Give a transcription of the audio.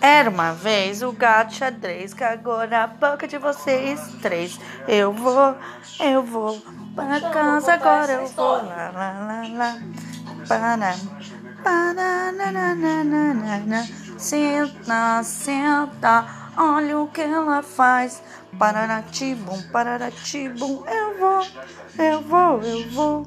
Era uma vez o gato xadrez cagou na boca de vocês três. Eu vou, eu vou para casa agora, eu vou lá, lá, lá, lá. Para, para, na, na, na, na, na. Senta, senta, olha o que ela faz. Pararatibum, pararatibum, eu vou, eu vou, eu vou.